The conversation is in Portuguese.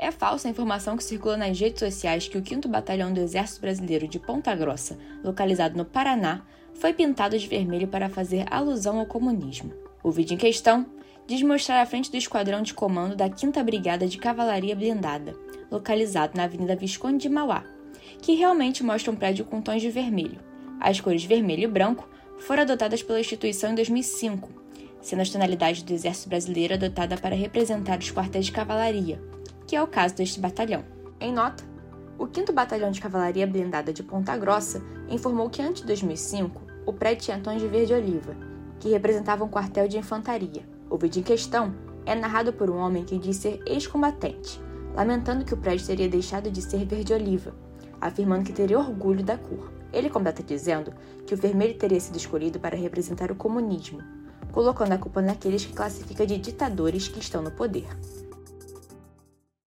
É falsa a informação que circula nas redes sociais que o 5 Batalhão do Exército Brasileiro de Ponta Grossa, localizado no Paraná, foi pintado de vermelho para fazer alusão ao comunismo. O vídeo em questão diz mostrar a frente do esquadrão de comando da 5 Brigada de Cavalaria Blindada, localizado na Avenida Visconde de Mauá, que realmente mostra um prédio com tons de vermelho. As cores vermelho e branco foram adotadas pela instituição em 2005, sendo as tonalidades do Exército Brasileiro adotada para representar os quartéis de cavalaria, que é o caso deste batalhão. Em nota, o 5 Batalhão de Cavalaria Blindada de Ponta Grossa informou que antes de 2005, o prédio tinha tons de verde-oliva, que representavam um quartel de infantaria. O vídeo em questão é narrado por um homem que diz ser ex-combatente, lamentando que o prédio teria deixado de ser verde-oliva, afirmando que teria orgulho da cor. Ele completa dizendo que o vermelho teria sido escolhido para representar o comunismo, colocando a culpa naqueles que classifica de ditadores que estão no poder.